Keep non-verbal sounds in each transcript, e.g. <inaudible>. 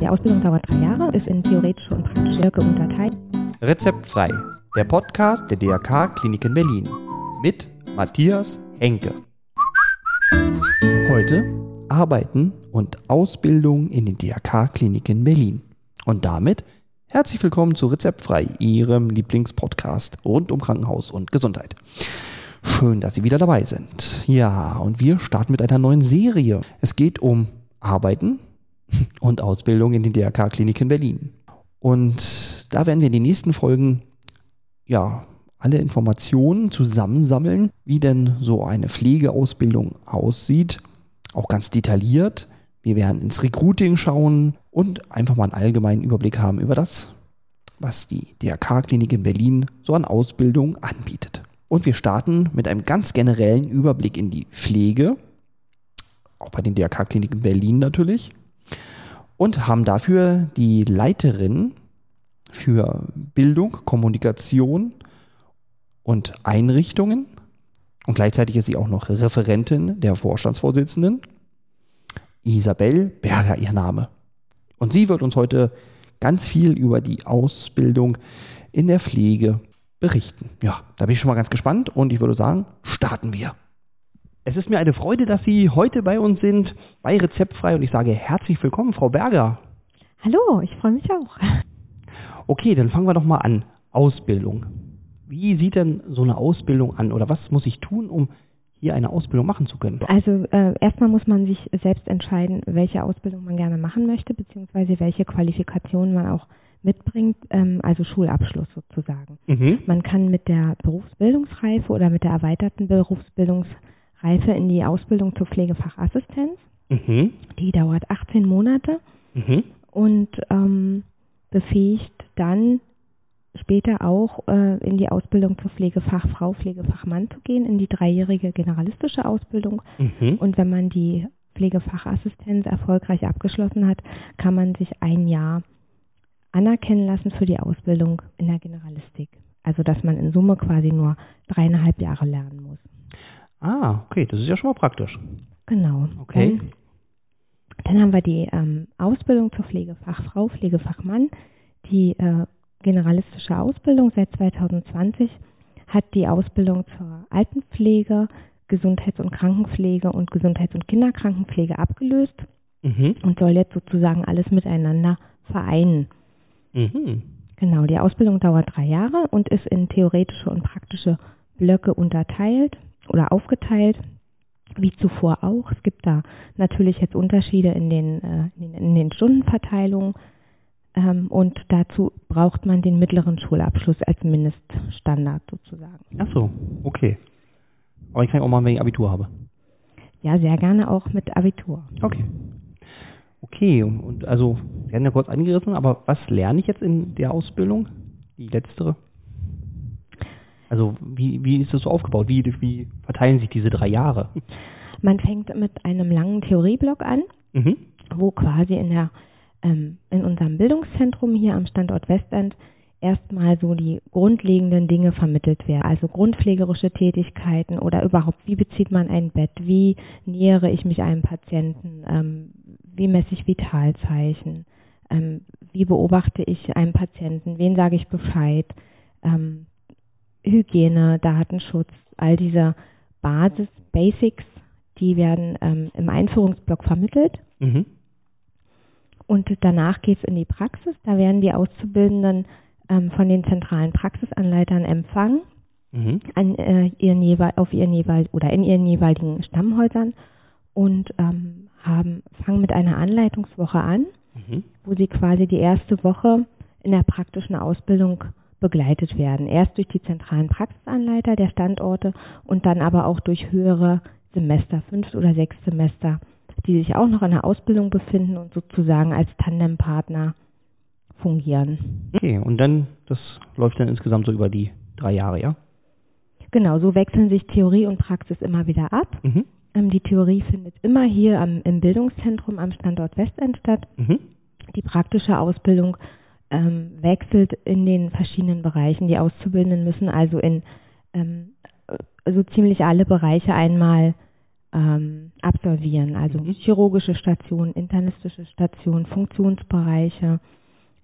Die Ausbildung dauert drei Jahre, ist in theoretische und praktische Blöcke unterteilt. Rezeptfrei, der Podcast der DRK Klinik in Berlin mit Matthias Henke. Heute Arbeiten und Ausbildung in den DRK Kliniken Berlin. Und damit herzlich willkommen zu Rezeptfrei, Ihrem Lieblingspodcast rund um Krankenhaus und Gesundheit. Schön, dass Sie wieder dabei sind. Ja, und wir starten mit einer neuen Serie. Es geht um Arbeiten <laughs> und Ausbildung in den DRK Kliniken Berlin. Und da werden wir in den nächsten Folgen ja alle Informationen zusammensammeln, wie denn so eine Pflegeausbildung aussieht, auch ganz detailliert. Wir werden ins Recruiting schauen und einfach mal einen allgemeinen Überblick haben über das, was die DRK-Klinik in Berlin so an Ausbildung anbietet. Und wir starten mit einem ganz generellen Überblick in die Pflege, auch bei den DRK-Kliniken Berlin natürlich, und haben dafür die Leiterin für Bildung, Kommunikation und Einrichtungen und gleichzeitig ist sie auch noch Referentin der Vorstandsvorsitzenden. Isabel Berger ihr Name. Und sie wird uns heute ganz viel über die Ausbildung in der Pflege berichten. Ja, da bin ich schon mal ganz gespannt und ich würde sagen, starten wir. Es ist mir eine Freude, dass Sie heute bei uns sind, bei Rezeptfrei und ich sage herzlich willkommen, Frau Berger. Hallo, ich freue mich auch. Okay, dann fangen wir doch mal an. Ausbildung. Wie sieht denn so eine Ausbildung an oder was muss ich tun, um hier eine Ausbildung machen zu können? Also äh, erstmal muss man sich selbst entscheiden, welche Ausbildung man gerne machen möchte, beziehungsweise welche Qualifikationen man auch mitbringt, ähm, also Schulabschluss sozusagen. Mhm. Man kann mit der Berufsbildungsreife oder mit der erweiterten Berufsbildungsreife in die Ausbildung zur Pflegefachassistenz. Mhm. Die dauert 18 Monate Mhm. und ähm, befähigt dann später auch äh, in die Ausbildung zur Pflegefachfrau, Pflegefachmann zu gehen, in die dreijährige generalistische Ausbildung. Mhm. Und wenn man die Pflegefachassistenz erfolgreich abgeschlossen hat, kann man sich ein Jahr anerkennen lassen für die Ausbildung in der Generalistik. Also dass man in Summe quasi nur dreieinhalb Jahre lernen muss. Ah, okay, das ist ja schon mal praktisch. Genau. Okay. Dann, dann haben wir die ähm, Ausbildung zur Pflegefachfrau, Pflegefachmann. Die äh, generalistische Ausbildung seit 2020 hat die Ausbildung zur Altenpflege, Gesundheits- und Krankenpflege und Gesundheits- und Kinderkrankenpflege abgelöst Mhm. und soll jetzt sozusagen alles miteinander vereinen. Mhm. Genau, die Ausbildung dauert drei Jahre und ist in theoretische und praktische Blöcke unterteilt oder aufgeteilt, wie zuvor auch. Es gibt da natürlich jetzt Unterschiede in den, äh, in den, Stundenverteilungen ähm, und dazu braucht man den mittleren Schulabschluss als Mindeststandard sozusagen. Ach so, okay. Aber ich kann auch mal, wenn ich Abitur habe. Ja, sehr gerne auch mit Abitur. Okay. Okay, und also, Sie haben ja kurz angerissen, aber was lerne ich jetzt in der Ausbildung? Die letztere? Also, wie, wie ist das so aufgebaut? Wie, wie verteilen sich diese drei Jahre? Man fängt mit einem langen Theorieblock an, Mhm. wo quasi in der ähm, in unserem Bildungszentrum hier am Standort Westend erstmal so die grundlegenden Dinge vermittelt werden. Also grundpflegerische Tätigkeiten oder überhaupt, wie bezieht man ein Bett, wie nähere ich mich einem Patienten, ähm, wie messe ich Vitalzeichen, ähm, wie beobachte ich einen Patienten, wen sage ich Bescheid, ähm, Hygiene, Datenschutz, all diese Basis, Basics, die werden ähm, im Einführungsblock vermittelt. Mhm. Und danach geht es in die Praxis. Da werden die Auszubildenden ähm, von den zentralen Praxisanleitern empfangen Mhm. an äh, ihren jeweil auf ihren jeweil oder in ihren jeweiligen Stammhäusern und ähm, haben fangen mit einer Anleitungswoche an, Mhm. wo sie quasi die erste Woche in der praktischen Ausbildung begleitet werden. Erst durch die zentralen Praxisanleiter der Standorte und dann aber auch durch höhere Semester, fünf oder sechs Semester, die sich auch noch in der Ausbildung befinden und sozusagen als Tandempartner fungieren. Okay, und dann, das läuft dann insgesamt so über die drei Jahre, ja? Genau, so wechseln sich Theorie und Praxis immer wieder ab. Mhm. Ähm, die Theorie findet immer hier am, im Bildungszentrum am Standort Westend statt. Mhm. Die praktische Ausbildung ähm, wechselt in den verschiedenen Bereichen. Die Auszubildenden müssen also in ähm, so ziemlich alle Bereiche einmal ähm, absolvieren. Also Mhm. chirurgische Stationen, internistische Stationen, Funktionsbereiche.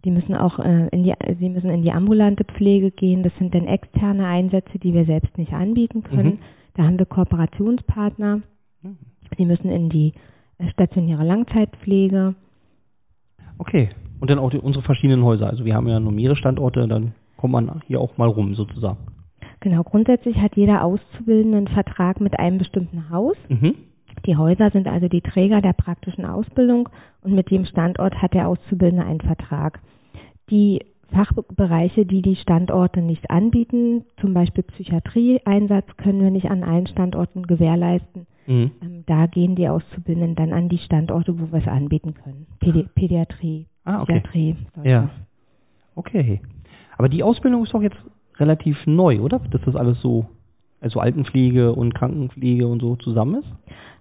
Die müssen auch äh, in die, sie müssen in die ambulante Pflege gehen. Das sind dann externe Einsätze, die wir selbst nicht anbieten können. Mhm. Da haben wir Kooperationspartner. Die müssen in die äh, stationäre Langzeitpflege. Okay. Und dann auch die, unsere verschiedenen Häuser. Also wir haben ja nur mehrere Standorte, dann kommt man hier auch mal rum sozusagen. Genau, grundsätzlich hat jeder Auszubildende einen Vertrag mit einem bestimmten Haus. Mhm. Die Häuser sind also die Träger der praktischen Ausbildung und mit dem Standort hat der Auszubildende einen Vertrag. Die Fachbereiche, die die Standorte nicht anbieten, zum Beispiel Psychiatrieeinsatz, können wir nicht an allen Standorten gewährleisten. Mhm. Ähm, da gehen die Auszubildenden dann an die Standorte, wo wir es anbieten können. Pädi Pädiatrie, Ah, okay. Psychiatrie. solche. Ja. Okay. Aber die Ausbildung ist doch jetzt relativ neu, oder? Dass das alles so, also Altenpflege und Krankenpflege und so zusammen ist?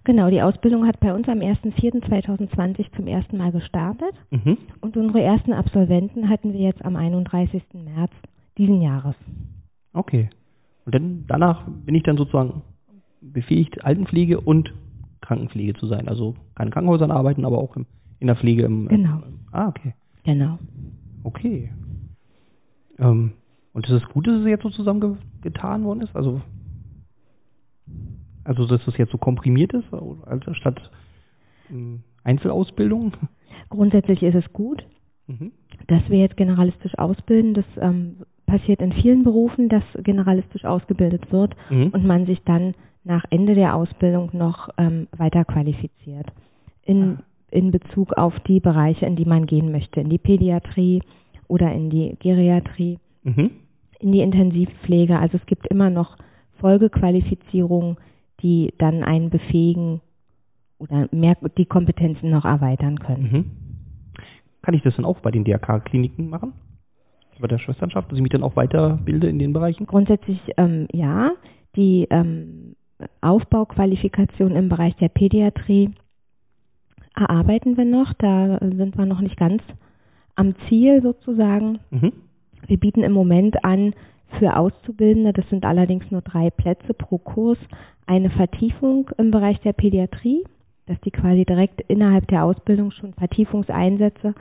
Genau, die Ausbildung hat bei uns am 1.4.2020 zum ersten Mal gestartet. Mhm. Und unsere ersten Absolventen hatten wir jetzt am 31. März diesen Jahres. Okay. Und dann danach bin ich dann sozusagen befähigt, Altenpflege und Krankenpflege zu sein. Also kann in Krankenhäusern arbeiten, aber auch im, in der Pflege im. Genau. Ah, okay. Genau. Okay. Ähm, und ist es gut, dass es jetzt so zusammengetan worden ist? Also, also dass es jetzt so komprimiert ist, also statt ähm, Einzelausbildung? Grundsätzlich ist es gut, Mhm. dass wir jetzt generalistisch ausbilden. Das ähm, passiert in vielen Berufen, dass generalistisch ausgebildet wird Mhm. und man sich dann nach Ende der Ausbildung noch ähm, weiter qualifiziert. In, in Bezug auf die Bereiche, in die man gehen möchte, in die Pädiatrie oder in die Geriatrie. Mhm. in die Intensivpflege. Also es gibt immer noch Folgequalifizierungen, die dann einen befähigen oder mehr die Kompetenzen noch erweitern können. Mhm. Kann ich das dann auch bei den DRK-Kliniken machen? Bei der Schwesternschaft, dass ich mich dann auch weiterbilde in den Bereichen? Grundsätzlich ähm, ja, die ähm, Aufbauqualifikation im Bereich der Pädiatrie erarbeiten wir noch. Da sind wir noch nicht ganz am Ziel sozusagen. Mhm. Wir bieten im Moment an für Auszubildende, das sind allerdings nur drei Plätze pro Kurs, eine Vertiefung im Bereich der Pädiatrie, dass die quasi direkt innerhalb der Ausbildung schon Vertiefungseinsätze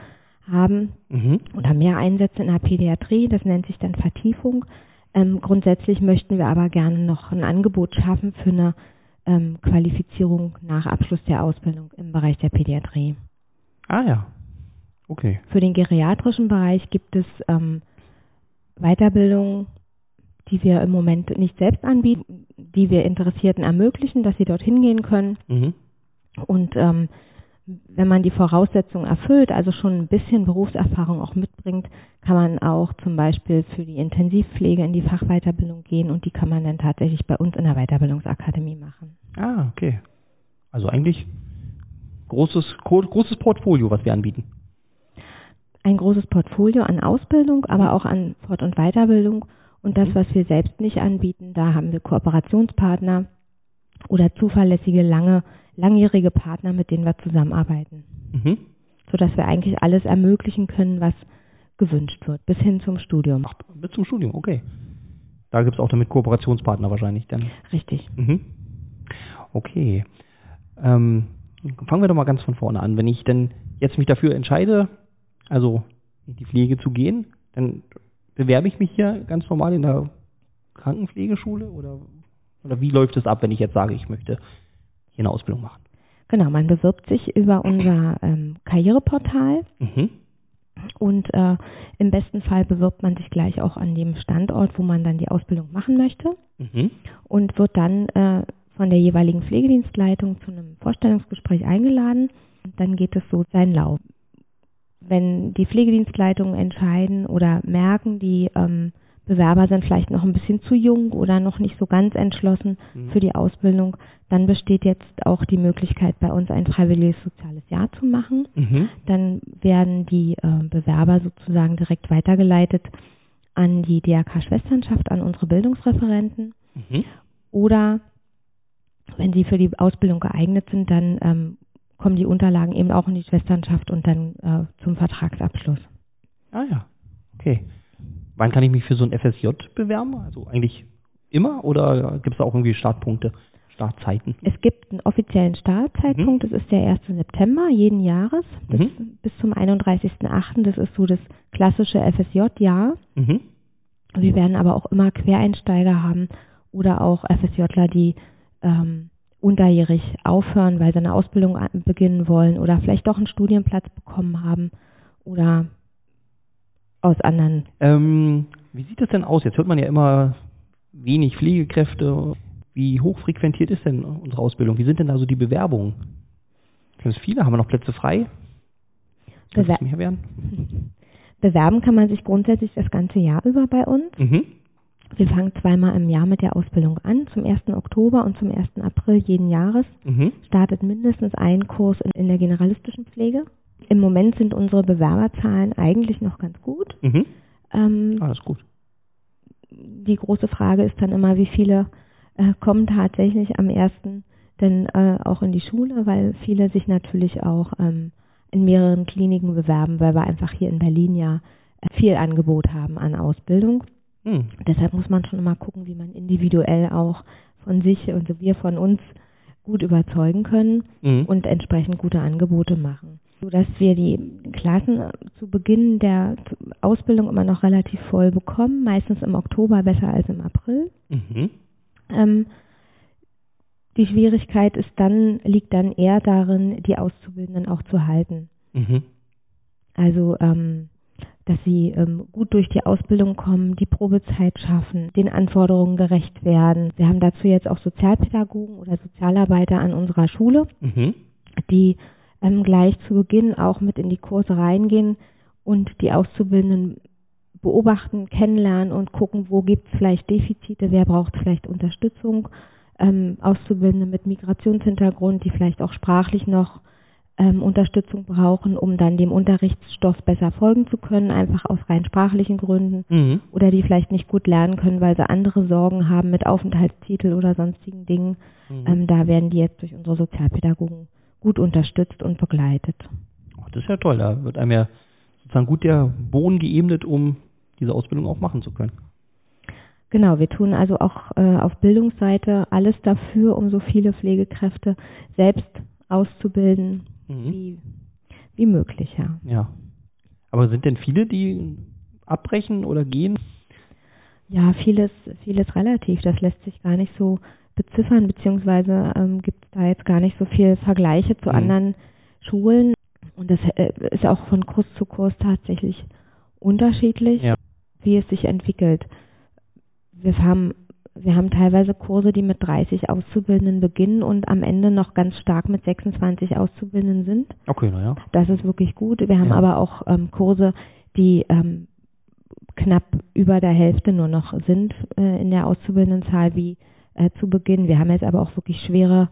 haben Mhm. oder mehr Einsätze in der Pädiatrie, das nennt sich dann Vertiefung. Ähm, grundsätzlich möchten wir aber gerne noch ein Angebot schaffen für eine ähm, Qualifizierung nach Abschluss der Ausbildung im Bereich der Pädiatrie. Ah ja. Okay. Für den geriatrischen Bereich gibt es ähm, Weiterbildungen, die wir im Moment nicht selbst anbieten, die wir Interessierten ermöglichen, dass sie dorthin gehen können. Mhm. Und ähm, wenn man die Voraussetzungen erfüllt, also schon ein bisschen Berufserfahrung auch mitbringt, kann man auch zum Beispiel für die Intensivpflege in die Fachweiterbildung gehen und die kann man dann tatsächlich bei uns in der Weiterbildungsakademie machen. Ah, okay. Also eigentlich großes, gro- großes Portfolio, was wir anbieten. ein großes Portfolio an Ausbildung, aber auch an Fort- und Weiterbildung. Und das, Mhm. was wir selbst nicht anbieten, da haben wir Kooperationspartner oder zuverlässige, lange, langjährige Partner, mit denen wir zusammenarbeiten, Mhm. sodass wir eigentlich alles ermöglichen können, was gewünscht wird, bis hin zum Studium. Ach, bis zum Studium, okay. Da gibt es auch damit Kooperationspartner wahrscheinlich dann. Richtig. Mhm. Okay. Ähm, fangen wir doch mal ganz von vorne an. Wenn ich denn jetzt mich dafür entscheide, also in die Pflege zu gehen, dann bewerbe ich mich hier ganz normal in der Krankenpflegeschule oder, oder wie läuft es ab, wenn ich jetzt sage, ich möchte hier eine Ausbildung machen? Genau, man bewirbt sich über unser ähm, Karriereportal Mhm. und äh, im besten Fall bewirbt man sich gleich auch an dem Standort, wo man dann die Ausbildung machen möchte. Mhm. und wird dann äh, von der jeweiligen Pflegedienstleitung zu einem Vorstellungsgespräch eingeladen. Und dann geht es so seinen Lauf. Wenn die Pflegedienstleitungen entscheiden oder merken, die ähm, Bewerber sind vielleicht noch ein bisschen zu jung oder noch nicht so ganz entschlossen Mhm. für die Ausbildung, dann besteht jetzt auch die Möglichkeit, bei uns ein freiwilliges soziales Jahr zu machen. Mhm. Dann werden die äh, Bewerber sozusagen direkt weitergeleitet an die DRK-Schwesternschaft, an unsere Bildungsreferenten. Mhm. Oder wenn sie für die Ausbildung geeignet sind, dann ähm, kommen die Unterlagen eben auch in die Schwesternschaft und dann äh, zum Vertragsabschluss. Ah ja, okay. Wann kann ich mich für so ein FSJ bewerben? Also eigentlich immer oder gibt es da auch irgendwie Startpunkte? Startzeiten? Es gibt einen offiziellen Startzeitpunkt, das ist der 1. September jeden Jahres bis, Mhm. bis zum 31.08. Das ist so das klassische FSJ-Jahr. Mhm. Wir werden aber auch immer Quereinsteiger haben oder auch FSJler, die ähm, unterjährig aufhören, weil sie eine Ausbildung beginnen wollen oder vielleicht doch einen Studienplatz bekommen haben oder aus anderen. Ähm, wie sieht es denn aus? Jetzt hört man ja immer wenig Pflegekräfte. Wie hochfrequentiert ist denn unsere Ausbildung? Wie sind denn da so die Bewerbungen? Sind es viele? Haben wir noch Plätze frei? Soll Bewer mehr werden? <laughs> Bewerben kann man sich grundsätzlich das ganze Jahr über bei uns. Mhm. Wir fangen zweimal im Jahr mit der Ausbildung an, zum 1. Oktober und zum 1. April jeden Jahres. Mhm. startet mindestens ein Kurs in, in der generalistischen Pflege. Im Moment sind unsere Bewerberzahlen eigentlich noch ganz gut. Mhm. Ähm, Ah, ist gut. die große Frage ist dann immer, wie viele äh, kommen tatsächlich am ersten denn äh, auch in die Schule, weil viele sich natürlich auch ähm, in mehreren Kliniken bewerben, weil wir einfach hier in Berlin ja äh, viel Angebot haben an Ausbildung. Hm. Deshalb muss man schon immer gucken, wie man individuell auch von sich und wir von uns gut überzeugen können Mhm. und entsprechend gute Angebote machen. So dass wir die Klassen zu Beginn der Ausbildung immer noch relativ voll bekommen, meistens im Oktober besser als im April. Mhm. Ähm, die Schwierigkeit ist dann, liegt dann eher darin, die Auszubildenden auch zu halten. Mhm. Also, ähm, dass sie ähm, gut durch die Ausbildung kommen, die Probezeit schaffen, den Anforderungen gerecht werden. Wir haben dazu jetzt auch Sozialpädagogen oder Sozialarbeiter an unserer Schule, Mhm. die ähm, gleich zu Beginn auch mit in die Kurse reingehen und die Auszubildenden beobachten, kennenlernen und gucken, wo gibt es vielleicht Defizite, wer braucht vielleicht Unterstützung. Ähm, Auszubildende mit Migrationshintergrund, die vielleicht auch sprachlich noch ähm, Unterstützung brauchen, um dann dem Unterrichtsstoff besser folgen zu können, einfach aus rein sprachlichen Gründen. Mhm. Oder die vielleicht nicht gut lernen können, weil sie andere Sorgen haben mit Aufenthaltstitel oder sonstigen Dingen. Mhm. Ähm, da werden die jetzt durch unsere Sozialpädagogen gut unterstützt und begleitet. Das ist ja toll. Da wird einem ja sozusagen gut der Boden geebnet, um diese Ausbildung auch machen zu können. Genau, wir tun also auch äh, auf Bildungsseite alles dafür, um so viele Pflegekräfte selbst auszubilden, Mhm. wie, wie möglich, ja. Ja. Aber sind denn viele, die abbrechen oder gehen? Ja, vieles, vieles relativ. Das lässt sich gar nicht so beziffern, beziehungsweise ähm, gibt es da jetzt gar nicht so viel Vergleiche zu Mhm. anderen Schulen. Und das äh, ist auch von Kurs zu Kurs tatsächlich unterschiedlich, Ja. wie es sich entwickelt. Wir haben, wir haben teilweise Kurse, die mit 30 Auszubildenden beginnen und am Ende noch ganz stark mit 26 Auszubildenden sind. Okay, naja. Das ist wirklich gut. Wir haben Ja. aber auch ähm, Kurse, die ähm, knapp über der Hälfte nur noch sind äh, in der Auszubildendenzahl wie äh, zu Beginn. Wir haben jetzt aber auch wirklich schwere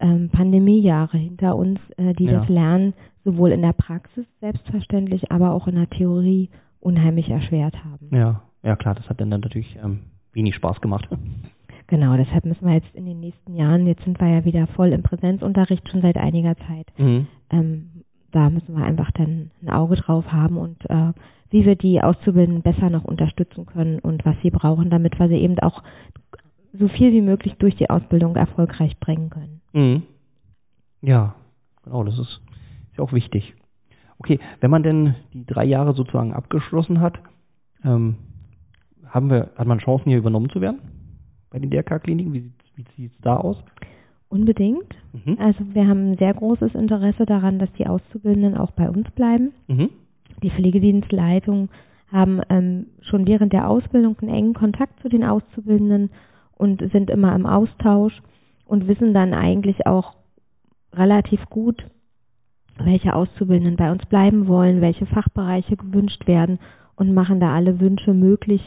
ähm, Pandemiejahre hinter uns, äh, die Ja. das Lernen sowohl in der Praxis selbstverständlich, aber auch in der Theorie unheimlich erschwert haben. Ja, ja klar, das hat dann, dann natürlich ähm, wenig Spaß gemacht. Genau, deshalb müssen wir jetzt in den nächsten Jahren, jetzt sind wir ja wieder voll im Präsenzunterricht schon seit einiger Zeit, Mhm. ähm, da müssen wir einfach dann ein Auge drauf haben und äh, wie wir die Auszubildenden besser noch unterstützen können und was sie brauchen, damit wir sie eben auch so viel wie möglich durch die Ausbildung erfolgreich bringen können. Mhm. Ja, genau, das ist, ist ja auch wichtig. Okay, wenn man denn die drei Jahre sozusagen abgeschlossen hat, ähm, haben wir, hat man Chancen, hier übernommen zu werden? Bei den DRK-Kliniken? Wie, sieht- wie sieht es da aus? Unbedingt. Mhm. Also wir haben ein sehr großes Interesse daran, dass die Auszubildenden auch bei uns bleiben. Mhm. Die Pflegedienstleitungen haben ähm, schon während der Ausbildung einen engen Kontakt zu den Auszubildenden und sind immer im Austausch und wissen dann eigentlich auch relativ gut, welche Auszubildenden bei uns bleiben wollen, welche Fachbereiche gewünscht werden und machen da alle Wünsche möglich,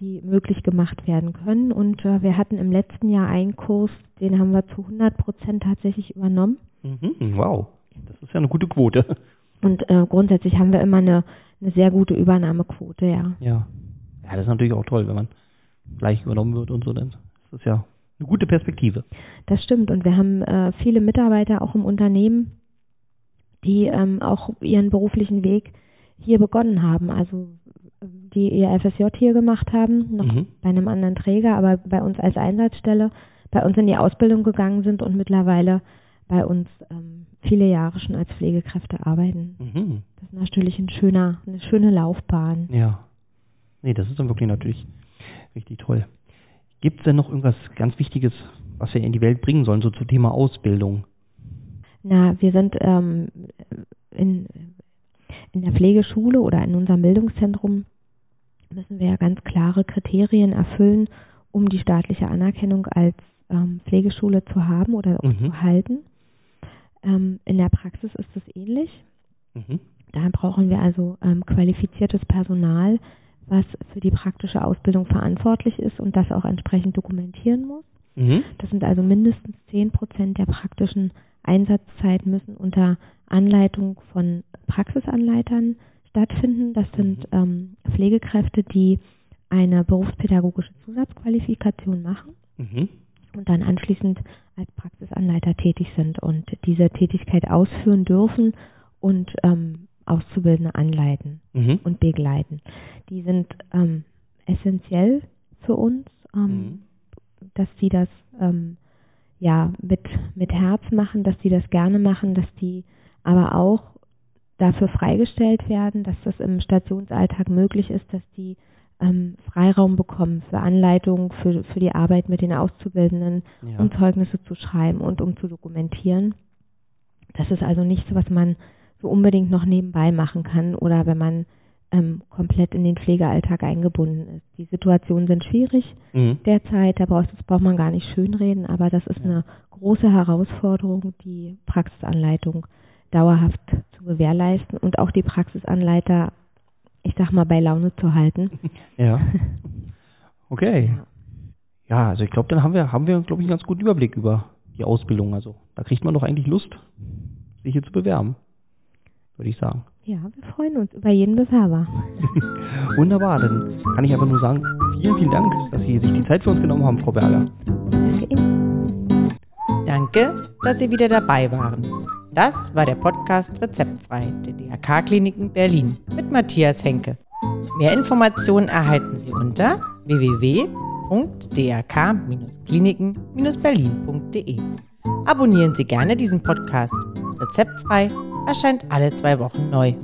die möglich gemacht werden können. Und äh, wir hatten im letzten Jahr einen Kurs, den haben wir zu 100 Prozent tatsächlich übernommen. Mhm. Wow, das ist ja eine gute Quote. Und äh, grundsätzlich haben wir immer eine, eine sehr gute Übernahmequote, ja. Ja. Ja, das ist natürlich auch toll, wenn man gleich übernommen wird und so, dann ist das ja eine gute Perspektive. Das stimmt. Und wir haben äh, viele Mitarbeiter auch im Unternehmen, die ähm, auch ihren beruflichen Weg hier begonnen haben. Also die ihr FSJ hier gemacht haben, noch Mhm. bei einem anderen Träger, aber bei uns als Einsatzstelle bei uns in die Ausbildung gegangen sind und mittlerweile bei uns ähm, viele Jahre schon als Pflegekräfte arbeiten. Mhm. Das ist natürlich ein schöner, eine schöne Laufbahn. Ja. Nee, das ist dann wirklich natürlich richtig toll. Gibt es denn noch irgendwas ganz Wichtiges, was wir in die Welt bringen sollen, so zum Thema Ausbildung? Na, wir sind ähm, in, in der Pflegeschule oder in unserem Bildungszentrum müssen wir ja ganz klare Kriterien erfüllen, um die staatliche Anerkennung als ähm, Pflegeschule zu haben oder auch Mhm. zu halten. Ähm, in der Praxis ist es ähnlich. Mhm. Da brauchen wir also ähm, qualifiziertes Personal, was für die praktische Ausbildung verantwortlich ist und das auch entsprechend dokumentieren muss. Mhm. Das sind also mindestens 10 Prozent der praktischen Einsatzzeit müssen unter Anleitung von Praxisanleitern stattfinden. Das sind ähm, Pflegekräfte, die eine berufspädagogische Zusatzqualifikation machen Mhm. und dann anschließend als Praxisanleiter tätig sind und diese Tätigkeit ausführen dürfen und ähm, Auszubildende anleiten Mhm. und begleiten. Die sind ähm, essentiell für uns, ähm, Mhm. dass sie das ähm, ja mit mit Herz machen, dass sie das gerne machen, dass die aber auch dafür freigestellt werden, dass das im Stationsalltag möglich ist, dass die ähm, Freiraum bekommen für Anleitungen, für, für die Arbeit mit den Auszubildenden, Ja. um Zeugnisse zu schreiben und um zu dokumentieren. Das ist also nichts, was man so unbedingt noch nebenbei machen kann oder wenn man ähm, komplett in den Pflegealltag eingebunden ist. Die Situationen sind schwierig Mhm. derzeit, da braucht, das braucht man gar nicht schönreden, aber das ist eine große Herausforderung, die Praxisanleitung dauerhaft zu gewährleisten und auch die Praxisanleiter, ich sag mal, bei Laune zu halten. <laughs> Ja. <laughs> Okay. Ja, also ich glaube, dann haben wir, haben wir, glaube ich, einen ganz guten Überblick über die Ausbildung. Also da kriegt man doch eigentlich Lust, sich hier zu bewerben, würde ich sagen. Ja, wir freuen uns über jeden Bewerber. <laughs> Wunderbar, dann kann ich einfach nur sagen, vielen, vielen Dank, dass Sie sich die Zeit für uns genommen haben, Frau Berger. Danke Ihnen. Danke, dass Sie wieder dabei waren. Das war der Podcast Rezeptfrei der DRK Kliniken Berlin mit Matthias Henke. Mehr Informationen erhalten Sie unter www.drk-kliniken-berlin.de. Abonnieren Sie gerne diesen Podcast. Rezeptfrei erscheint alle zwei Wochen neu.